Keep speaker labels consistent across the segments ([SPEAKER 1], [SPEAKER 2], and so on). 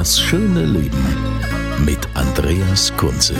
[SPEAKER 1] Das schöne Leben mit Andreas Kunze.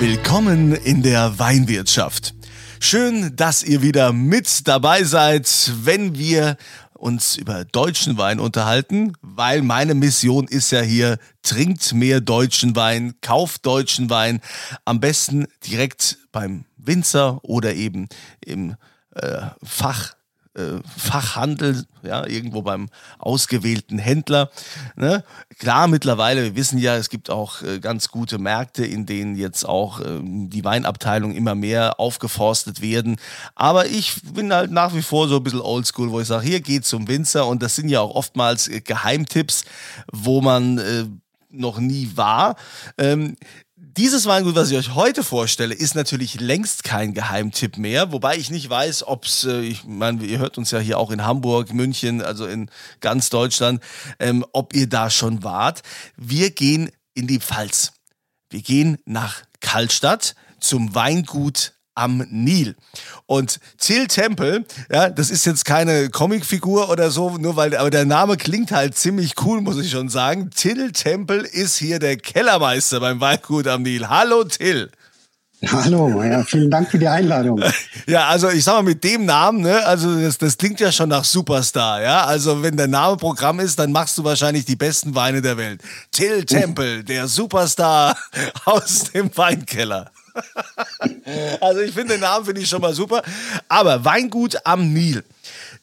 [SPEAKER 2] Willkommen in der Weinwirtschaft. Schön, dass ihr wieder mit dabei seid, wenn wir uns über deutschen Wein unterhalten, weil meine Mission ist ja hier, trinkt mehr deutschen Wein, kauft deutschen Wein, am besten direkt beim Winzer oder eben im äh, Fach äh, Fachhandel, ja, irgendwo beim ausgewählten Händler. Ne? Klar, mittlerweile, wir wissen ja, es gibt auch äh, ganz gute Märkte, in denen jetzt auch äh, die Weinabteilung immer mehr aufgeforstet werden. Aber ich bin halt nach wie vor so ein bisschen oldschool, wo ich sage, hier geht zum Winzer und das sind ja auch oftmals äh, Geheimtipps, wo man äh, noch nie war. Ähm, dieses Weingut, was ich euch heute vorstelle, ist natürlich längst kein Geheimtipp mehr, wobei ich nicht weiß, ob es, äh, ich meine, ihr hört uns ja hier auch in Hamburg, München, also in ganz Deutschland, ähm, ob ihr da schon wart. Wir gehen in die Pfalz. Wir gehen nach Kallstadt zum Weingut am Nil. Und Till Temple, ja, das ist jetzt keine Comicfigur oder so, nur weil, aber der Name klingt halt ziemlich cool, muss ich schon sagen. Till Temple ist hier der Kellermeister beim Weingut am Nil. Hallo Till.
[SPEAKER 3] Hallo, ja, vielen Dank für die Einladung.
[SPEAKER 2] Ja, also ich sag mal mit dem Namen, ne, also das, das klingt ja schon nach Superstar, ja. Also wenn der Name Programm ist, dann machst du wahrscheinlich die besten Weine der Welt. Till Temple, der Superstar aus dem Weinkeller. also ich finde den Namen finde ich schon mal super. Aber Weingut am Nil,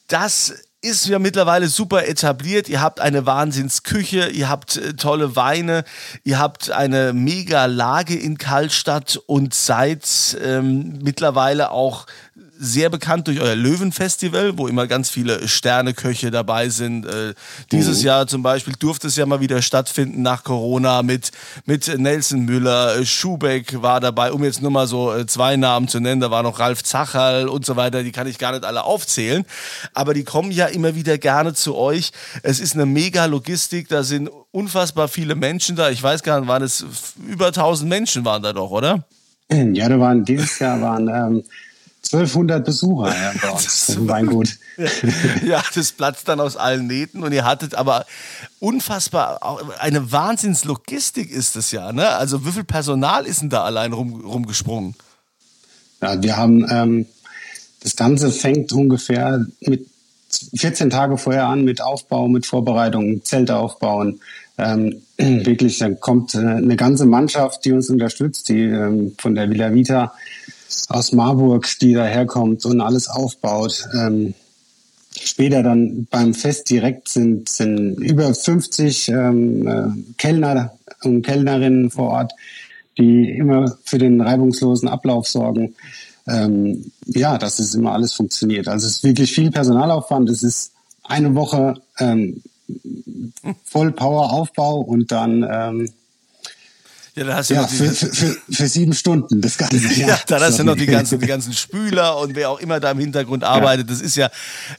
[SPEAKER 2] das ist ja mittlerweile super etabliert. Ihr habt eine Wahnsinnsküche, ihr habt äh, tolle Weine, ihr habt eine mega Lage in Kallstadt und seid ähm, mittlerweile auch sehr bekannt durch euer Löwenfestival, wo immer ganz viele Sterneköche dabei sind. Äh, dieses
[SPEAKER 3] Mhm.
[SPEAKER 2] Jahr zum Beispiel durfte es ja mal wieder stattfinden nach Corona mit, mit Nelson Müller, äh, Schubeck war dabei, um jetzt nur mal so äh, zwei Namen zu nennen. Da war noch Ralf Zacherl und so weiter. Die kann ich gar nicht alle aufzählen. Aber die kommen ja immer wieder gerne zu euch. Es ist eine mega Logistik. Da sind unfassbar viele Menschen da. Ich weiß gar nicht, waren es über 1000 Menschen waren da doch, oder?
[SPEAKER 3] Ja, da waren dieses Jahr waren ähm, 1200 Besucher ja, bei uns im Weingut.
[SPEAKER 2] ja, das platzt dann aus allen Nähten und ihr hattet aber unfassbar, eine Wahnsinnslogistik ist das ja, ne? Also wie viel Personal ist denn da allein rum, rumgesprungen?
[SPEAKER 3] Ja, wir haben ähm, das Ganze fängt ungefähr mit 14 Tage vorher an mit Aufbau, mit Vorbereitung, Zelte aufbauen. Ähm, wirklich, dann kommt äh, eine ganze Mannschaft, die uns unterstützt, die ähm, von der Villa Vita aus Marburg, die daherkommt und alles aufbaut. Ähm, später dann beim Fest direkt sind, sind über 50 ähm, äh, Kellner und Kellnerinnen vor Ort, die immer für den reibungslosen Ablauf sorgen. Ähm, ja, dass es immer alles funktioniert. Also es ist wirklich viel Personalaufwand. Es ist eine Woche ähm, voll Power Aufbau und dann ähm,
[SPEAKER 2] Ja, da hast du
[SPEAKER 3] ja,
[SPEAKER 2] noch
[SPEAKER 3] für,
[SPEAKER 2] diese,
[SPEAKER 3] für, für, für sieben Stunden das Ganze.
[SPEAKER 2] ja, dann hast du noch die ganzen, die ganzen Spüler und wer auch immer da im Hintergrund arbeitet. Das ist ja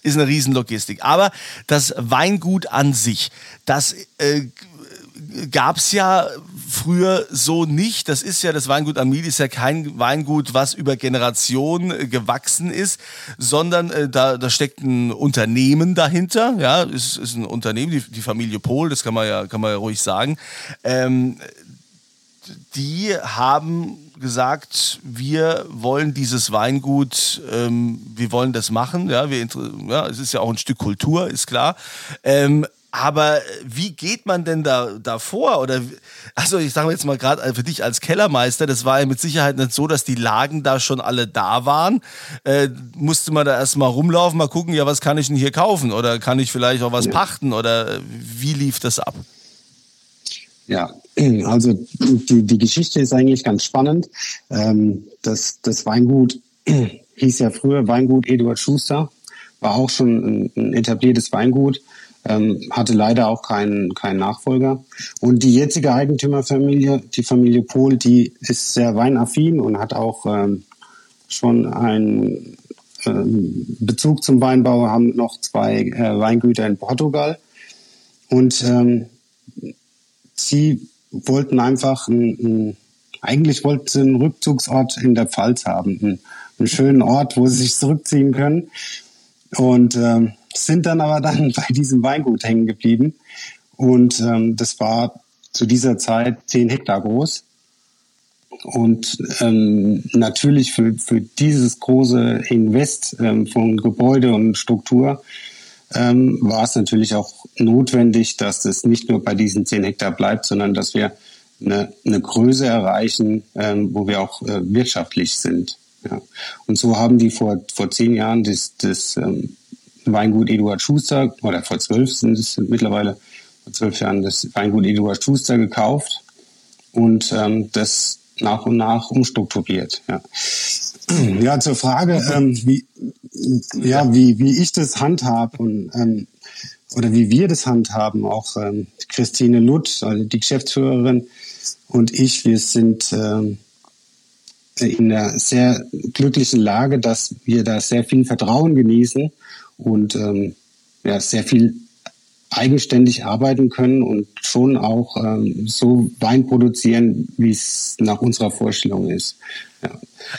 [SPEAKER 2] ist eine Riesenlogistik. Aber das Weingut an sich, das äh, gab es ja früher so nicht. Das ist ja, das Weingut am Nil ist ja kein Weingut, was über Generationen äh, gewachsen ist, sondern äh, da, da steckt ein Unternehmen dahinter. Ja, ist, ist ein Unternehmen, die, die Familie Pohl, das kann man ja, kann man ja ruhig sagen. Ähm, die haben gesagt, wir wollen dieses Weingut, ähm, wir wollen das machen. Ja, wir, ja, es ist ja auch ein Stück Kultur, ist klar. Ähm, aber wie geht man denn da, da vor? Oder, also ich sage jetzt mal gerade für dich als Kellermeister, das war ja mit Sicherheit nicht so, dass die Lagen da schon alle da waren. Äh, musste man da erstmal rumlaufen, mal gucken, ja, was kann ich denn hier kaufen? Oder kann ich vielleicht auch was pachten? Oder äh, wie lief das ab?
[SPEAKER 3] Ja, also die, die Geschichte ist eigentlich ganz spannend. Ähm, das, das Weingut hieß ja früher Weingut Eduard Schuster, war auch schon ein, etabliertes Weingut, ähm, hatte leider auch keinen, keinen Nachfolger. Und die jetzige Eigentümerfamilie, die Familie Pohl, die ist sehr weinaffin und hat auch ähm, schon einen Bezug zum Weinbau, haben noch zwei äh, Weingüter in Portugal. Und sie wollten einfach ein, ein, eigentlich wollten sie einen Rückzugsort in der Pfalz haben, einen, einen schönen Ort, wo sie sich zurückziehen können. Und ähm, sind dann aber dann bei diesem Weingut hängen geblieben. Und ähm, das war zu dieser Zeit zehn Hektar groß. Und ähm, natürlich für, für dieses große Invest ähm, von Gebäude und Struktur ähm, war es natürlich auch notwendig, dass es nicht nur bei diesen 10 Hektar bleibt, sondern dass wir eine, eine Größe erreichen, ähm, wo wir auch äh, wirtschaftlich sind. Ja. Und so haben die vor, vor zehn Jahren das, das ähm, Weingut Eduard Schuster, oder vor zwölf sind es mittlerweile, vor zwölf Jahren das Weingut Eduard Schuster gekauft und ähm, das nach und nach umstrukturiert. Ja, ja zur Frage, ähm, wie, ja, wie, wie ich das handhab und ähm, oder wie wir das handhaben, auch ähm, Christine Lutt, also die Geschäftsführerin und ich, wir sind ähm, in einer sehr glücklichen Lage, dass wir da sehr viel Vertrauen genießen und ähm, ja, sehr viel eigenständig arbeiten können und schon auch ähm, so Wein produzieren, wie es nach unserer Vorstellung ist. Ja.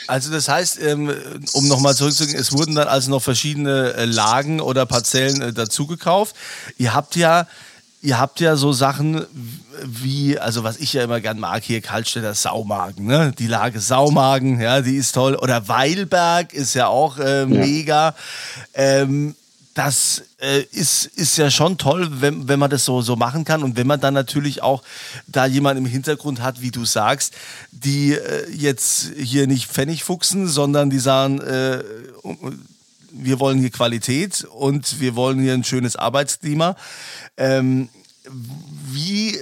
[SPEAKER 2] Also das heißt, ähm, um nochmal zurückzugehen, es wurden dann also noch verschiedene äh, Lagen oder Parzellen äh, dazugekauft. Ihr habt ja Ihr habt ja so Sachen wie, also was ich ja immer gern mag, hier Kaltstädter Saumagen, ne? Die Lage Saumagen, ja, die ist toll. Oder Weilberg ist ja auch äh, mega. Ja. Ähm, das äh, ist, ist ja schon toll, wenn, wenn man das so, so machen kann und wenn man dann natürlich auch da jemanden im Hintergrund hat, wie du sagst, die äh, jetzt hier nicht Pfennig fuchsen, sondern die sagen, äh, wir wollen hier Qualität und wir wollen hier ein schönes Arbeitsklima. Ähm, wie,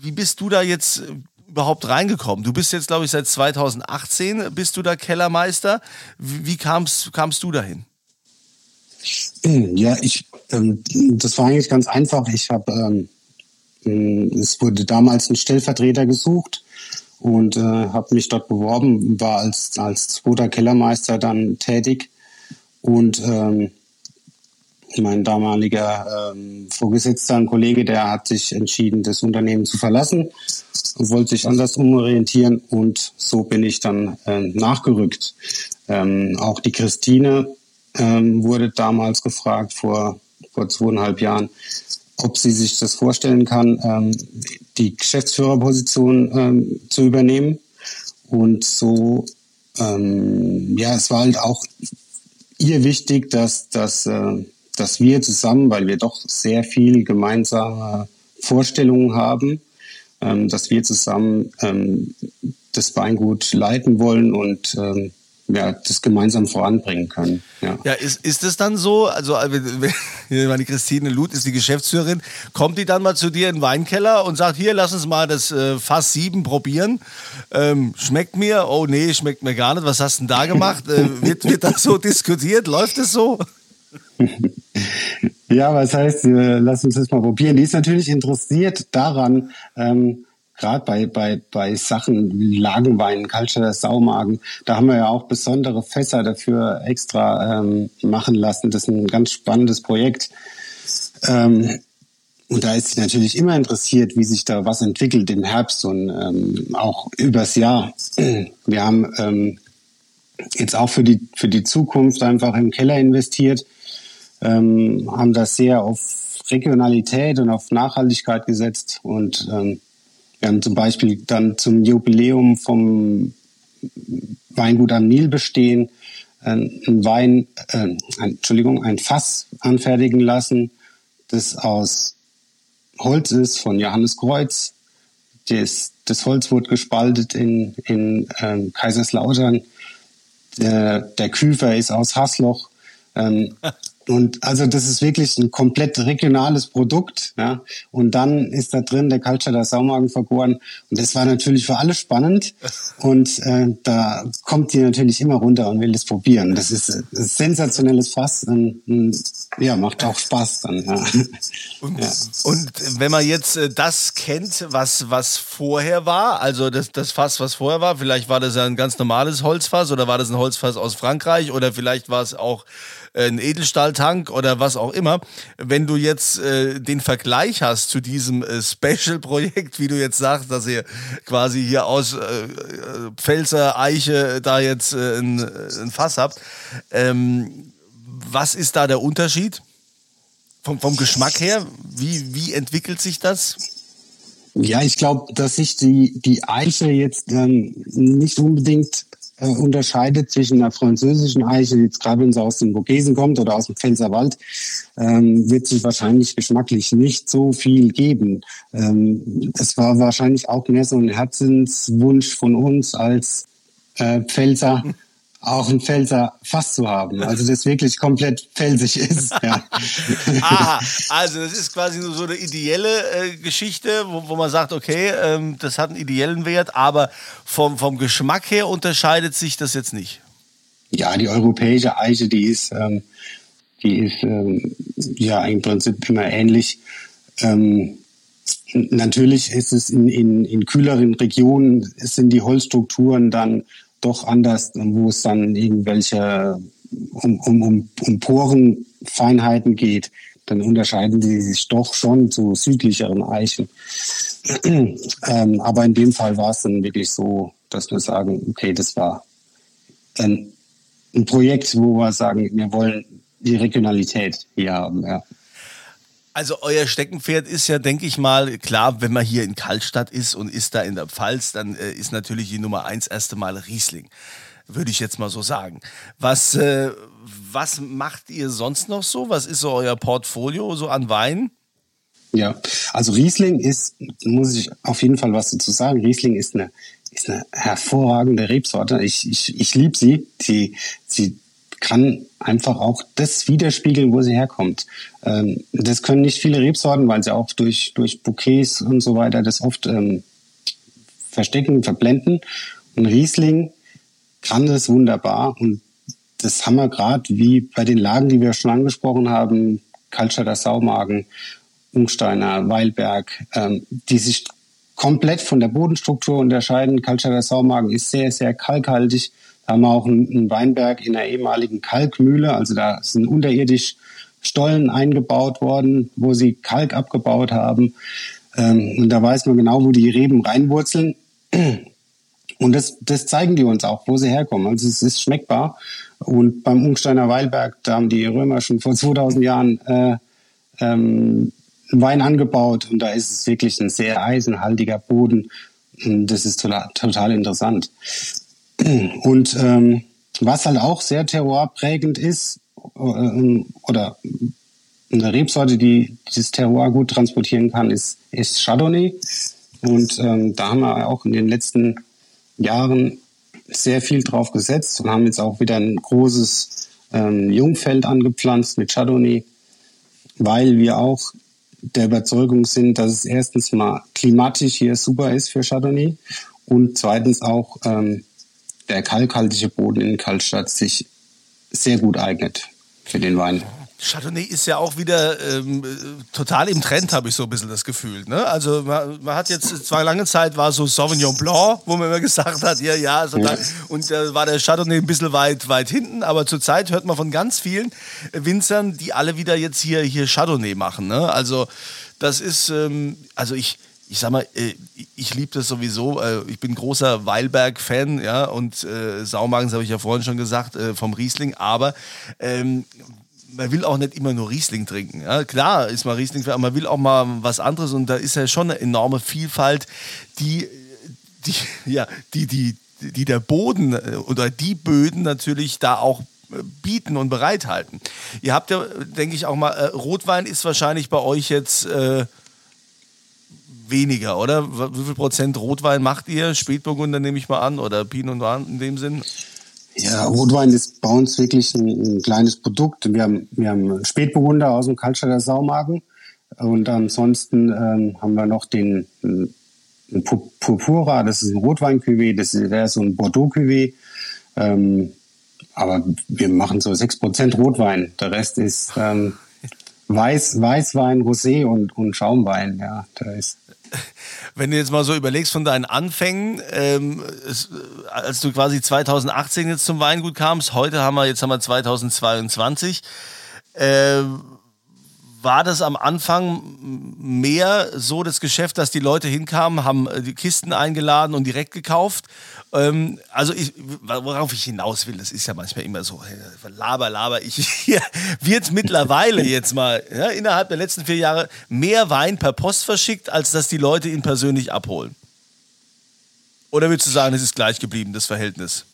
[SPEAKER 2] wie bist du da jetzt überhaupt reingekommen? Du bist jetzt, glaube ich, seit 2018 bist du da Kellermeister. Wie, wie kamst, kamst du dahin?
[SPEAKER 3] Ja, ich, ähm, das war eigentlich ganz einfach. Ich habe, ähm, mm, es wurde damals ein Stellvertreter gesucht und äh, habe mich dort beworben, war als als zweiter Kellermeister dann tätig und ähm, mein damaliger ähm, Vorgesetzter, ein Kollege, der hat sich entschieden, das Unternehmen zu verlassen und wollte sich anders umorientieren und so bin ich dann äh, nachgerückt. Ähm, auch die Christine ähm, wurde damals gefragt vor, vor zweieinhalb Jahren, ob sie sich das vorstellen kann, ähm, die Geschäftsführerposition ähm, zu übernehmen. Und so, ähm, ja, es war halt auch ihr wichtig, dass, dass, äh, dass wir zusammen, weil wir doch sehr viel gemeinsame Vorstellungen haben, ähm, dass wir zusammen ähm, das Weingut leiten wollen und ähm, ja, das gemeinsam voranbringen können. Ja,
[SPEAKER 2] ja ist, ist es dann so, also äh, meine Christine Luth ist die Geschäftsführerin, kommt die dann mal zu dir in den Weinkeller und sagt, hier, lass uns mal das äh, Fass 7 probieren. Ähm, schmeckt mir? Oh nee, schmeckt mir gar nicht. Was hast du denn da gemacht? äh, wird, wird das so diskutiert? Läuft es so?
[SPEAKER 3] ja, was heißt, äh, lass uns das mal probieren. Die ist natürlich interessiert daran, ähm, gerade bei, bei, bei Sachen wie Lagenwein, Kaltstädter Saumagen, da haben wir ja auch besondere Fässer dafür extra ähm, machen lassen. Das ist ein ganz spannendes Projekt. Ähm, und da ist sie natürlich immer interessiert, wie sich da was entwickelt im Herbst und ähm, auch übers Jahr. Wir haben ähm, jetzt auch für die, für die Zukunft einfach im Keller investiert, ähm, haben da sehr auf Regionalität und auf Nachhaltigkeit gesetzt und ähm, wir haben zum Beispiel dann zum Jubiläum vom Weingut am Nil bestehen äh, ein Wein, äh, Entschuldigung, ein Fass anfertigen lassen, das aus Holz ist von Johannes Kreuz. Das, das Holz wurde gespaltet in, in ähm, Kaiserslautern. Der, der Küfer ist aus Hasloch. Ähm, Und also das ist wirklich ein komplett regionales Produkt. Ja. Und dann ist da drin der Kaltschatter Saumagen vergoren. Und das war natürlich für alle spannend. Und äh, da kommt die natürlich immer runter und will das probieren. Das ist ein sensationelles Fass. Und, und, ja, macht auch Spaß dann. Ja.
[SPEAKER 2] Und, ja. und wenn man jetzt äh, das kennt, was, was vorher war, also das, das Fass, was vorher war, vielleicht war das ja ein ganz normales Holzfass oder war das ein Holzfass aus Frankreich oder vielleicht war es auch äh, ein Edelstahltank oder was auch immer. Wenn du jetzt äh, den Vergleich hast zu diesem äh, Special-Projekt, wie du jetzt sagst, dass ihr quasi hier aus äh, äh Pfälzer Eiche da jetzt äh, ein, ein Fass habt, ähm, was ist da der Unterschied? Vom, vom Geschmack her, wie, wie entwickelt sich das?
[SPEAKER 3] Ja, ich glaube, dass sich die, die Eiche jetzt ähm, nicht unbedingt äh, unterscheidet zwischen einer französischen Eiche, die jetzt gerade wenn sie aus dem Vogesen kommt oder aus dem Pfälzerwald, ähm, wird sich wahrscheinlich geschmacklich nicht so viel geben. Ähm, es war wahrscheinlich auch mehr so ein Herzenswunsch von uns als äh, Pfälzer, auch ein Pfälzer Fass zu haben. Also das wirklich komplett pfälzig ist. Ja.
[SPEAKER 2] Aha, also das ist quasi so eine ideelle äh, Geschichte, wo, wo man sagt, okay, ähm, das hat einen ideellen Wert, aber vom, vom Geschmack her unterscheidet sich das jetzt nicht.
[SPEAKER 3] Ja, die europäische Eiche, die ist, ähm, die ist ähm, ja im Prinzip immer ähnlich. Ähm, natürlich ist es in, in, in kühleren Regionen, sind die Holzstrukturen dann doch anders, wo es dann irgendwelche um, um, um, um Porenfeinheiten geht, dann unterscheiden sie sich doch schon zu südlicheren Eichen. ähm, aber in dem Fall war es dann wirklich so, dass wir sagen, okay, das war ein, ein Projekt, wo wir sagen, wir wollen die Regionalität hier haben. Ja.
[SPEAKER 2] Also euer Steckenpferd ist ja, denke ich mal, klar, wenn man hier in Kaltstadt ist und ist da in der Pfalz, dann äh, ist natürlich die Nummer eins erste Mal Riesling. Würde ich jetzt mal so sagen. Was, äh, was macht ihr sonst noch so? Was ist so euer Portfolio so an Wein?
[SPEAKER 3] Ja, also Riesling ist, muss ich auf jeden Fall was dazu sagen. Riesling ist eine, ist eine hervorragende Rebsorte. Ich, ich, ich liebe sie. Sie, sie kann einfach auch das widerspiegeln, wo sie herkommt. Ähm, das können nicht viele Rebsorten, weil sie auch durch, durch Bouquets und so weiter das oft ähm, verstecken, verblenden. Und Riesling kann das wunderbar und das haben wir gerade wie bei den Lagen, die wir schon angesprochen haben, Kaltstader Saumagen, Ungsteiner, Weilberg, ähm, die sich komplett von der Bodenstruktur unterscheiden. Kaltstader Saumagen ist sehr, sehr kalkhaltig, da haben wir auch einen Weinberg in der ehemaligen Kalkmühle. Also da sind unterirdisch Stollen eingebaut worden, wo sie Kalk abgebaut haben. Ähm, und da weiß man genau, wo die Reben reinwurzeln. Und das, das zeigen die uns auch, wo sie herkommen. Also es ist schmeckbar. Und beim Ungsteiner Weilberg, da haben die Römer schon vor 2000 Jahren äh, ähm, Wein angebaut. Und da ist es wirklich ein sehr eisenhaltiger Boden. Und das ist total, total interessant. Und ähm, was halt auch sehr terroirprägend ist, äh, oder eine Rebsorte, die dieses Terroir gut transportieren kann, ist, ist Chardonnay. Und ähm, da haben wir auch in den letzten Jahren sehr viel drauf gesetzt und haben jetzt auch wieder ein großes ähm, Jungfeld angepflanzt mit Chardonnay, weil wir auch der Überzeugung sind, dass es erstens mal klimatisch hier super ist für Chardonnay und zweitens auch ähm, der kalkhaltige Boden in Kaltstadt sich sehr gut eignet für den Wein.
[SPEAKER 2] Chardonnay ist ja auch wieder ähm, total im Trend, habe ich so ein bisschen das Gefühl. Ne? Also man, man, hat jetzt zwar lange Zeit war so Sauvignon Blanc, wo man immer gesagt hat, ja, ja, so ja. und da äh, war der Chardonnay ein bisschen weit, weit hinten, aber zurzeit hört man von ganz vielen Winzern, die alle wieder jetzt hier, hier Chardonnay machen. Ne? Also das ist, ähm, also ich, ich sag mal, äh, ich liebe das sowieso. Äh, ich bin großer Weilberg-Fan, ja, und äh, Saumagens habe ich ja vorhin schon gesagt, äh, vom Riesling, aber ähm, man will auch nicht immer nur Riesling trinken. Ja, klar ist man Riesling, aber man will auch mal was anderes und da ist ja schon eine enorme Vielfalt, die, die, ja, die, die, die der Boden äh, oder die Böden natürlich da auch bieten und bereithalten. Ihr habt ja, denke ich, auch mal, äh, Rotwein ist wahrscheinlich bei euch jetzt äh, weniger, oder? Wie viel Prozent Rotwein macht ihr? Spätburgunder nehme ich mal an oder Pinot Noir in dem Sinn?
[SPEAKER 3] Ja, Rotwein ist bei uns wirklich ein, ein kleines Produkt. Wir haben, wir haben Spätburgunder aus dem Kaltstadter Saumagen und ansonsten ähm, haben wir noch den Purpura, das ist ein Rotwein-Cuvée, das ist, der ist so ein Bordeaux-Cuvée. Ähm, aber wir machen so 6% Rotwein. Der Rest ist ähm, Weiß, Weißwein, Rosé und, und Schaumwein. Ja, da ist
[SPEAKER 2] wenn du jetzt mal so überlegst von deinen Anfängen, ähm, es, als du quasi 2018 jetzt zum Weingut kamst, heute haben wir, jetzt haben wir 2022, äh, war das am Anfang mehr so das Geschäft, dass die Leute hinkamen, haben äh, die Kisten eingeladen und direkt gekauft? Ähm, also ich, worauf ich hinaus will, das ist ja manchmal immer so, laber, laber ich hier, wird mittlerweile jetzt mal ja, innerhalb der letzten vier Jahre mehr Wein per Post verschickt, als dass die Leute ihn persönlich abholen? Oder würdest du sagen, es ist gleich geblieben, das Verhältnis?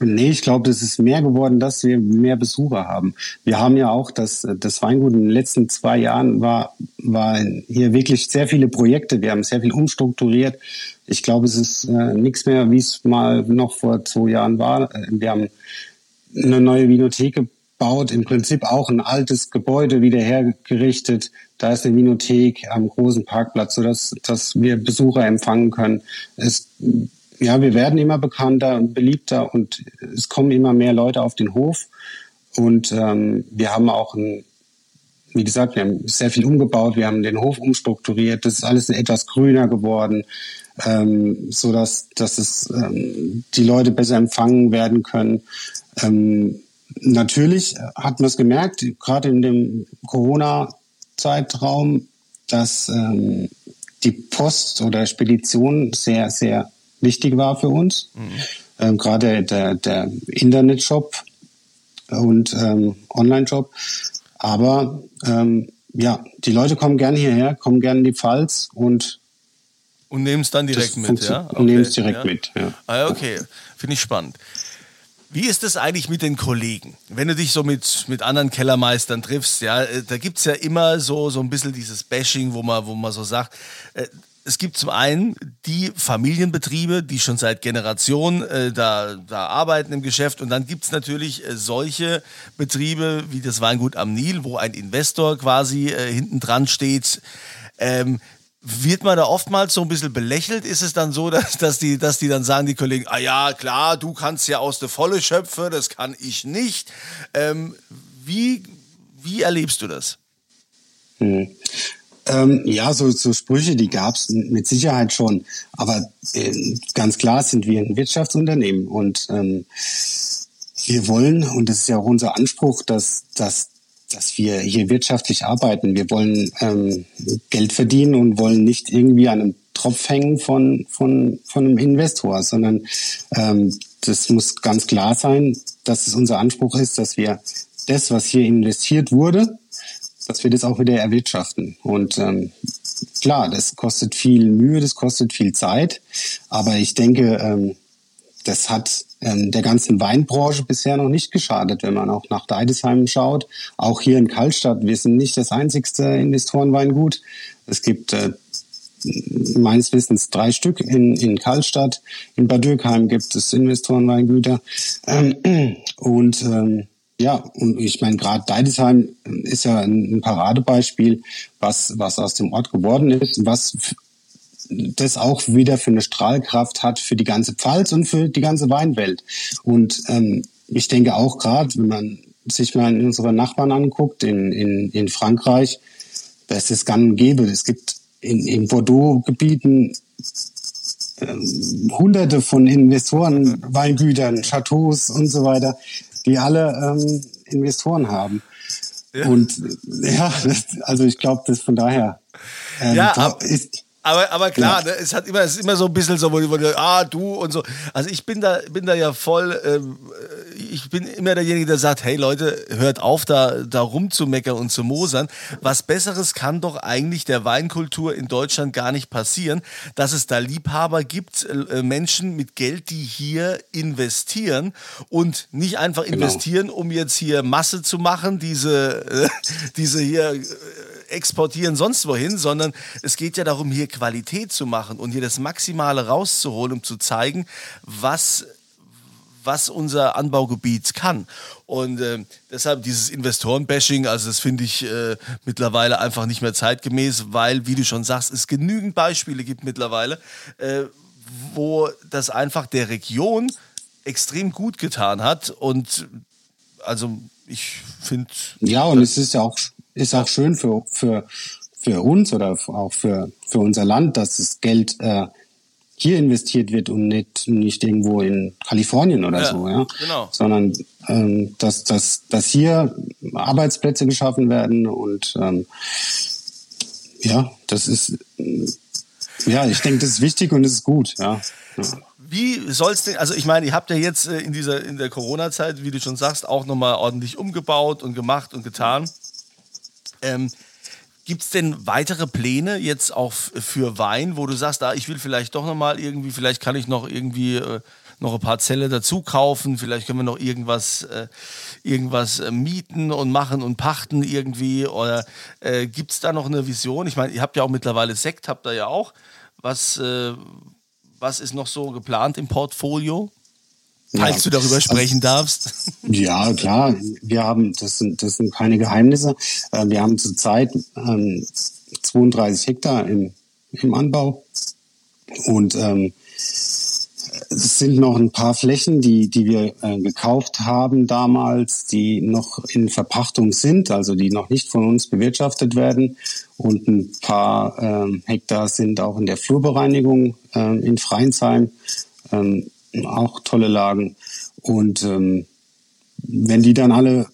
[SPEAKER 3] Nee, ich glaube, das ist mehr geworden, dass wir mehr Besucher haben. Wir haben ja auch das, das Weingut in den letzten zwei Jahren war, war hier wirklich sehr viele Projekte. Wir haben sehr viel umstrukturiert. Ich glaube, es ist äh, nichts mehr, wie es mal noch vor zwei Jahren war. Wir haben eine neue Vinothek gebaut, im Prinzip auch ein altes Gebäude wieder hergerichtet. Da ist eine Vinothek am großen Parkplatz, sodass dass wir Besucher empfangen können. Es ja, wir werden immer bekannter und beliebter und es kommen immer mehr Leute auf den Hof. Und ähm, wir haben auch, ein, wie gesagt, wir haben sehr viel umgebaut, wir haben den Hof umstrukturiert, das ist alles etwas grüner geworden, ähm, so dass, dass es ähm, die Leute besser empfangen werden können. Ähm, natürlich hat man es gemerkt, gerade in dem Corona-Zeitraum, dass ähm, die Post oder Spedition sehr, sehr wichtig war für uns. Mhm. Ähm, Gerade der, der Internetshop und ähm, Online-Shop. Aber ähm, ja, die Leute kommen gern hierher, kommen gern in die Pfalz und
[SPEAKER 2] und nehmen es dann direkt mit, ja?
[SPEAKER 3] Okay. Und nehmen es direkt ja. mit, ja.
[SPEAKER 2] Ah, okay, finde ich spannend. Wie ist es eigentlich mit den Kollegen? Wenn du dich so mit, mit anderen Kellermeistern triffst, ja, äh, da gibt es ja immer so, so ein bisschen dieses Bashing, wo man, wo man so sagt, äh, es gibt zum einen die Familienbetriebe, die schon seit Generationen äh, da, da arbeiten im Geschäft. Und dann gibt es natürlich äh, solche Betriebe wie das Weingut am Nil, wo ein Investor quasi äh, hinten dran steht. Ähm, wird man da oftmals so ein bisschen belächelt? Ist es dann so, dass, dass, die, dass die dann sagen, die Kollegen, ah ja, klar, du kannst ja aus der Volle schöpfen, das kann ich nicht. Ähm, wie, wie erlebst du das?
[SPEAKER 3] Hm. Ähm, ja, so, so Sprüche, die gab's mit Sicherheit schon. Aber äh, ganz klar sind wir ein Wirtschaftsunternehmen und ähm, wir wollen, und das ist ja auch unser Anspruch, dass, dass, dass wir hier wirtschaftlich arbeiten. Wir wollen ähm, Geld verdienen und wollen nicht irgendwie an einem Tropf hängen von, von, von einem Investor, sondern ähm, das muss ganz klar sein, dass es unser Anspruch ist, dass wir das, was hier investiert wurde, dass wir das auch wieder erwirtschaften. Und ähm, klar, das kostet viel Mühe, das kostet viel Zeit, aber ich denke, ähm, das hat ähm, der ganzen Weinbranche bisher noch nicht geschadet, wenn man auch nach Deidesheim schaut. Auch hier in Kaltstadt, wir sind nicht das einzigste Investorenweingut. Es gibt äh, meines Wissens drei Stück in, in Kaltstadt. In Bad Dürkheim gibt es Investorenweingüter. Ähm, und ähm, ja, und ich meine, gerade Deidesheim ist ja ein Paradebeispiel, was, was aus dem Ort geworden ist, was das auch wieder für eine Strahlkraft hat für die ganze Pfalz und für die ganze Weinwelt. Und ähm, ich denke auch gerade, wenn man sich mal unsere Nachbarn anguckt, in, in, in Frankreich, da ist es gang und gäbe. Es gibt in, in Bordeaux-Gebieten ähm, hunderte von Investoren, Weingütern, Chateaus und so weiter, die alle ähm, Investoren haben. Ja. Und ja, das, also ich glaube, das von daher
[SPEAKER 2] ähm, ja, ist aber, aber klar, ja. ne, es hat immer, es ist immer so ein bisschen so, wo, wo ah, du und so. Also ich bin da, bin da ja voll, ähm, ich bin immer derjenige, der sagt, hey Leute, hört auf, da, da rumzumeckern und zu mosern. Was Besseres kann doch eigentlich der Weinkultur in Deutschland gar nicht passieren, dass es da Liebhaber gibt, äh, Menschen mit Geld, die hier investieren und nicht einfach genau. investieren, um jetzt hier Masse zu machen, diese, äh, diese hier äh, exportieren sonst wohin, sondern es geht ja darum, hier Qualität zu machen und hier das Maximale rauszuholen, um zu zeigen, was was unser Anbaugebiet kann. Und äh, deshalb dieses Investoren-Bashing, also das finde ich äh, mittlerweile einfach nicht mehr zeitgemäß, weil, wie du schon sagst, es genügend Beispiele gibt mittlerweile, äh, wo das einfach der Region extrem gut getan hat. Und also ich finde.
[SPEAKER 3] Ja, und es ist ja auch, ist auch schön für, für, für uns oder auch für, für unser Land, dass das Geld äh, hier investiert wird und nicht, nicht irgendwo in Kalifornien oder ja, so, ja. Genau. Sondern ähm, dass, dass, dass hier Arbeitsplätze geschaffen werden und ähm, ja, das ist ja, ich denke, das ist wichtig und es ist gut, ja. ja.
[SPEAKER 2] Wie soll es denn, also ich meine, ihr habt ja jetzt äh, in dieser in der Corona-Zeit, wie du schon sagst, auch nochmal ordentlich umgebaut und gemacht und getan. Ähm, Gibt es denn weitere Pläne jetzt auch für Wein, wo du sagst, ah, ich will vielleicht doch nochmal irgendwie, vielleicht kann ich noch irgendwie äh, noch ein paar Zelle dazu kaufen, vielleicht können wir noch irgendwas, äh, irgendwas äh, mieten und machen und pachten irgendwie oder äh, gibt es da noch eine Vision? Ich meine, ihr habt ja auch mittlerweile Sekt, habt ihr ja auch. Was, äh, was ist noch so geplant im Portfolio? Falls ja. du darüber sprechen darfst.
[SPEAKER 3] Ja, klar. Wir haben, das sind, das sind keine Geheimnisse. Äh, wir haben zurzeit 32 ähm, Hektar im, im Anbau. Und ähm, es sind noch ein paar Flächen, die, die wir äh, gekauft haben damals, die noch in Verpachtung sind, also die noch nicht von uns bewirtschaftet werden. Und ein paar ähm, Hektar sind auch in der Flurbereinigung in Freinsheim. Ähm, auch tolle Lagen. Und ähm, wenn die dann alle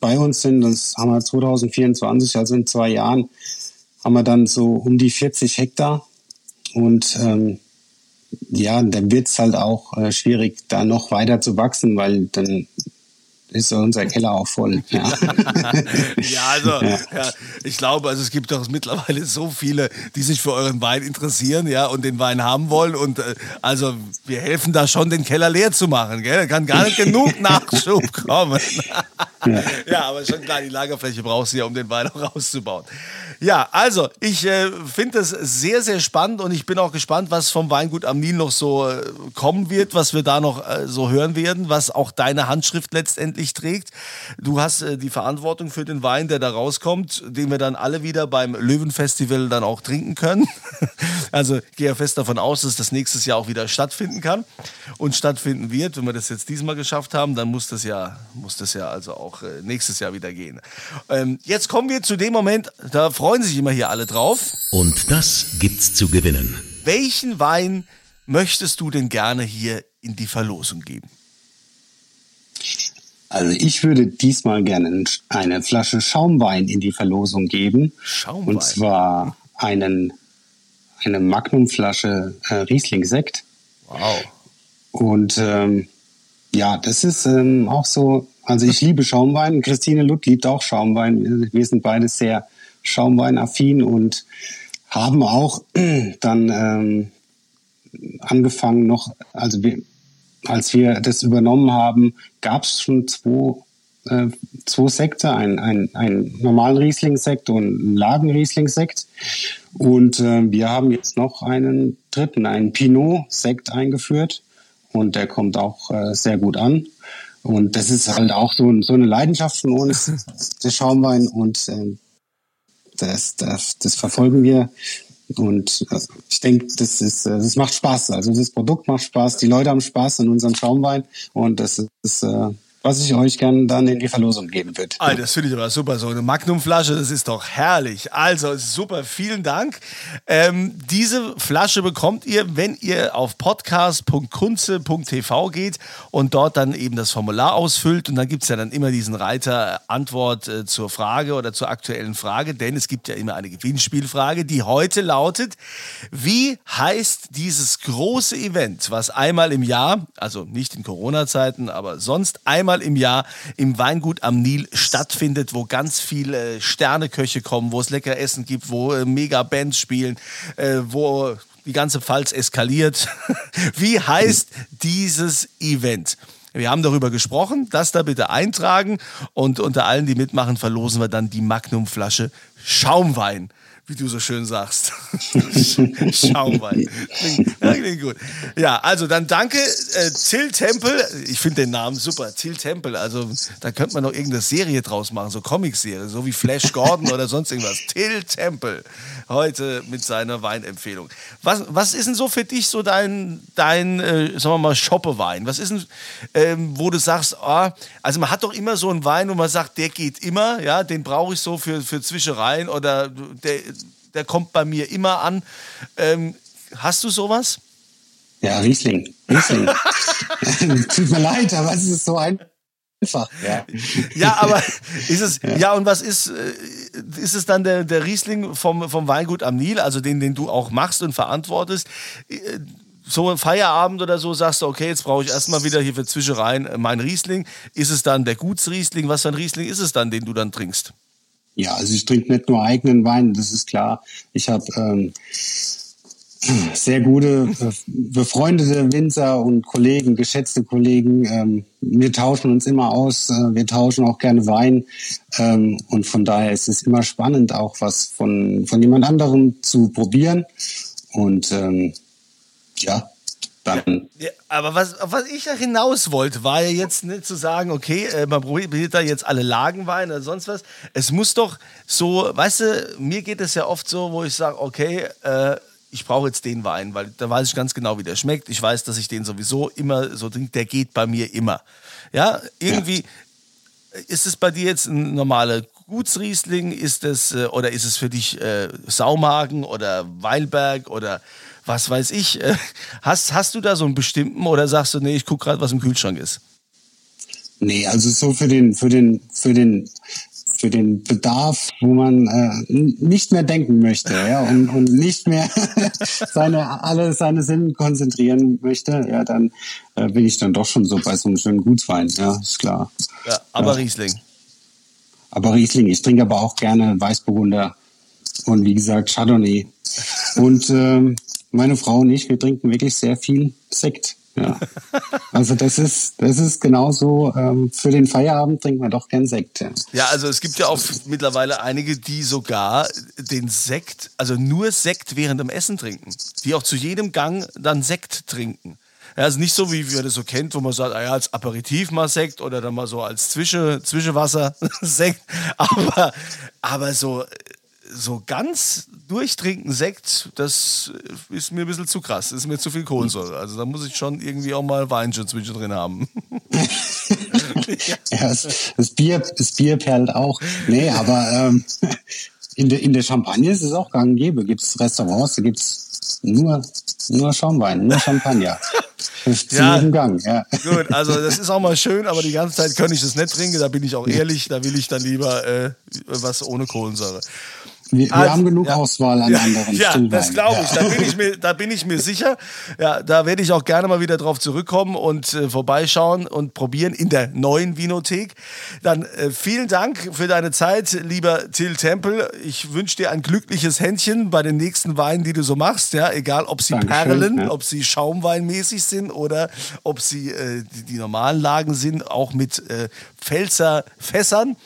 [SPEAKER 3] bei uns sind, das haben wir 2024, also in zwei Jahren, haben wir dann so um die 40 Hektar. Und ähm, ja, dann wird's halt auch äh, schwierig, da noch weiter zu wachsen, weil dann ist unser Keller auch voll. Ja,
[SPEAKER 2] ja also ja. Ja, ich glaube, also es gibt doch mittlerweile so viele, die sich für euren Wein interessieren, ja, und den Wein haben wollen. Und äh, also wir helfen da schon, den Keller leer zu machen. Gell? Da kann gar nicht genug Nachschub kommen. ja. ja, aber schon klar, die Lagerfläche brauchst du ja, um den Wein auch rauszubauen. Ja, also ich äh, finde das sehr, sehr spannend und ich bin auch gespannt, was vom Weingut am Nil noch so äh, kommen wird, was wir da noch äh, so hören werden, was auch deine Handschrift letztendlich trägt. Du hast äh, die Verantwortung für den Wein, der da rauskommt, den wir dann alle wieder beim Löwenfestival dann auch trinken können. also gehe ja fest davon aus, dass das nächstes Jahr auch wieder stattfinden kann und stattfinden wird. Wenn wir das jetzt diesmal geschafft haben, dann muss das ja, muss das ja also auch äh, nächstes Jahr wieder gehen. Ähm, jetzt kommen wir zu dem Moment, da freue freuen sich immer hier alle drauf.
[SPEAKER 1] Und das gibt's zu gewinnen.
[SPEAKER 2] Welchen Wein möchtest du denn gerne hier in die Verlosung geben?
[SPEAKER 3] Also ich würde diesmal gerne eine Flasche Schaumwein in die Verlosung geben.
[SPEAKER 2] Schaumwein.
[SPEAKER 3] Und zwar einen, eine Magnumflasche äh, Riesling-Sekt.
[SPEAKER 2] Wow.
[SPEAKER 3] Und ähm, ja, das ist ähm, auch so, also ich liebe Schaumwein. Christine Lutt liebt auch Schaumwein. Wir sind beide sehr Schaumwein-affin und haben auch dann ähm, angefangen noch, also wir, als wir das übernommen haben, gab es schon zwei, äh, zwei Sekte, ein, ein, ein normalen Riesling-Sekt und einen Lagen-Riesling-Sekt. Und äh, wir haben jetzt noch einen dritten, einen Pinot-Sekt eingeführt und der kommt auch äh, sehr gut an. Und das ist halt auch so, so eine Leidenschaft von uns, der Schaumwein. Und äh, das, das, das verfolgen wir. Und äh, ich denke, das ist, äh, das macht Spaß. Also das Produkt macht Spaß, die Leute haben Spaß an unserem Schaumwein und das ist äh, was ich euch gerne dann in die Verlosung geben würde.
[SPEAKER 2] Ah, das finde ich aber super. So eine Magnumflasche, das ist doch herrlich. Also super, vielen Dank. Ähm, diese Flasche bekommt ihr, wenn ihr auf podcast.kunze.tv geht und dort dann eben das Formular ausfüllt. Und dann gibt es ja dann immer diesen Reiter Antwort äh, zur Frage oder zur aktuellen Frage, denn es gibt ja immer eine Gewinnspielfrage, die heute lautet, wie heißt dieses große Event, was einmal im Jahr, also nicht in Corona-Zeiten, aber sonst einmal einmal im Jahr im Weingut am Nil stattfindet, wo ganz viele Sterneköche kommen, wo es lecker Essen gibt, wo äh, Mega-Bands spielen, äh, wo die ganze Pfalz eskaliert. Wie heißt dieses Event? Wir haben darüber gesprochen, das da bitte eintragen und unter allen, die mitmachen, verlosen wir dann die Magnumflasche Schaumwein. Wie du so schön sagst. Schaumwein. Ja, klingt gut. Ja, also dann danke, äh, Till Tempel. Ich finde den Namen super. Till Tempel. Also da könnte man noch irgendeine Serie draus machen, so Comicserie, so wie Flash Gordon oder sonst irgendwas. Till Tempel. Heute mit seiner Weinempfehlung. Was, was ist denn so für dich so dein, dein äh, sagen wir mal, Shoppewein? Was ist denn, ähm, wo du sagst, oh, also man hat doch immer so einen Wein, wo man sagt, der geht immer, ja, den brauche ich so für, für Zwischereien oder der, der kommt bei mir immer an. Ähm, hast du sowas?
[SPEAKER 3] Ja, Riesling. Riesling. Tut mir leid, aber es ist so einfach. Ja.
[SPEAKER 2] ja, aber ist es, ja, ja und was ist, äh, ist es dann der, der Riesling vom, vom Weingut am Nil, also den, den du auch machst und verantwortest? Äh, so ein Feierabend oder so sagst du, okay, jetzt brauche ich erstmal wieder hier für Zwischereien mein Riesling. Ist es dann der Gutsriesling? Was für ein Riesling ist es dann, den du dann trinkst?
[SPEAKER 3] Ja, also ich trinke nicht nur eigenen Wein, das ist klar. Ich habe ähm, sehr gute, befreundete Winzer und Kollegen, geschätzte Kollegen. Ähm, wir tauschen uns immer aus, äh, wir tauschen auch gerne Wein. Ähm, und von daher ist es immer spannend, auch was von, von jemand anderem zu probieren. Und ähm, ja, dann.
[SPEAKER 2] Ja, aber was, was ich da hinaus wollte, war ja jetzt nicht zu sagen, okay, äh, man probiert da jetzt alle Lagenweine oder sonst was. Es muss doch so, weißt du, mir geht es ja oft so, wo ich sage, okay, äh, ich brauche jetzt den Wein, weil da weiß ich ganz genau, wie der schmeckt. Ich weiß, dass ich den sowieso immer so trinke. Der geht bei mir immer. Ja, irgendwie ja. ist es bei dir jetzt ein normaler Gutsriesling? Ist es äh, oder ist es für dich äh, Saumagen oder Weilberg oder was weiß ich. Äh, hast, hast du da so einen bestimmten oder sagst du, nee, ich gucke gerade, was im Kühlschrank ist?
[SPEAKER 3] Nee, also so für den, für den, für den, für den Bedarf, wo man äh, nicht mehr denken möchte, ja, und, und nicht mehr seine alle seine Sinnen konzentrieren möchte, ja, dann äh, bin ich dann doch schon so bei so einem schönen Gutswein, ja, ist klar.
[SPEAKER 2] Ja, aber ja. Riesling.
[SPEAKER 3] Aber Riesling, ich trinke aber auch gerne Weißburgunder und wie gesagt Chardonnay. Und ähm, meine Frau und ich, wir trinken wirklich sehr viel Sekt. Ja. Also das ist, das ist genauso, ähm, für den Feierabend trinken wir doch gern Sekt. Ja.
[SPEAKER 2] ja, also es gibt ja auch mittlerweile einige, die sogar den Sekt, also nur Sekt während dem Essen trinken. Die auch zu jedem Gang dann Sekt trinken. Ja, also nicht so, wie wir das so kennt, wo man sagt, ah ja, als Aperitif mal Sekt oder dann mal so als Zwische, Zwischenwasser Sekt. Aber, aber so so ganz durchtrinken Sekt, das ist mir ein bisschen zu krass. Das ist mir zu viel Kohlensäure. Also da muss ich schon irgendwie auch mal Weinchen zwischendrin haben.
[SPEAKER 3] ja, das, das, Bier, das Bier perlt auch. Nee, aber ähm, in, der, in der Champagne ist es auch gang und gäbe. Gibt es Restaurants, da gibt es nur, nur Schaumwein, nur Champagner. Ja, Gang, ja.
[SPEAKER 2] Gut, also das ist auch mal schön, aber die ganze Zeit kann ich das nicht trinken, da bin ich auch ehrlich, da will ich dann lieber äh, was ohne Kohlensäure.
[SPEAKER 3] Wir, wir also, haben genug ja. Auswahl an ja, anderen
[SPEAKER 2] Ja, Stillwein. das glaube ich. Ja. Da, bin ich mir, da bin ich mir sicher. Ja, da werde ich auch gerne mal wieder drauf zurückkommen und äh, vorbeischauen und probieren in der neuen Vinothek. Dann äh, vielen Dank für deine Zeit, lieber Till Tempel. Ich wünsche dir ein glückliches Händchen bei den nächsten Weinen, die du so machst. Ja, egal, ob sie Dankeschön, Perlen, ja. ob sie Schaumweinmäßig sind oder ob sie äh, die, die, normalen Lagen sind, auch mit äh, Pfälzer Fässern.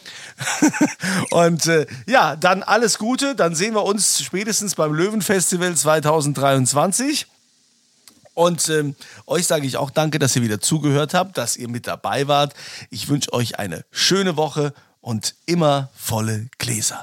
[SPEAKER 2] und äh, ja, dann alles Gute. Dann sehen wir uns spätestens beim Löwenfestival 2023. Und ähm, euch sage ich auch danke, dass ihr wieder zugehört habt, dass ihr mit dabei wart. Ich wünsche euch eine schöne Woche und immer volle Gläser.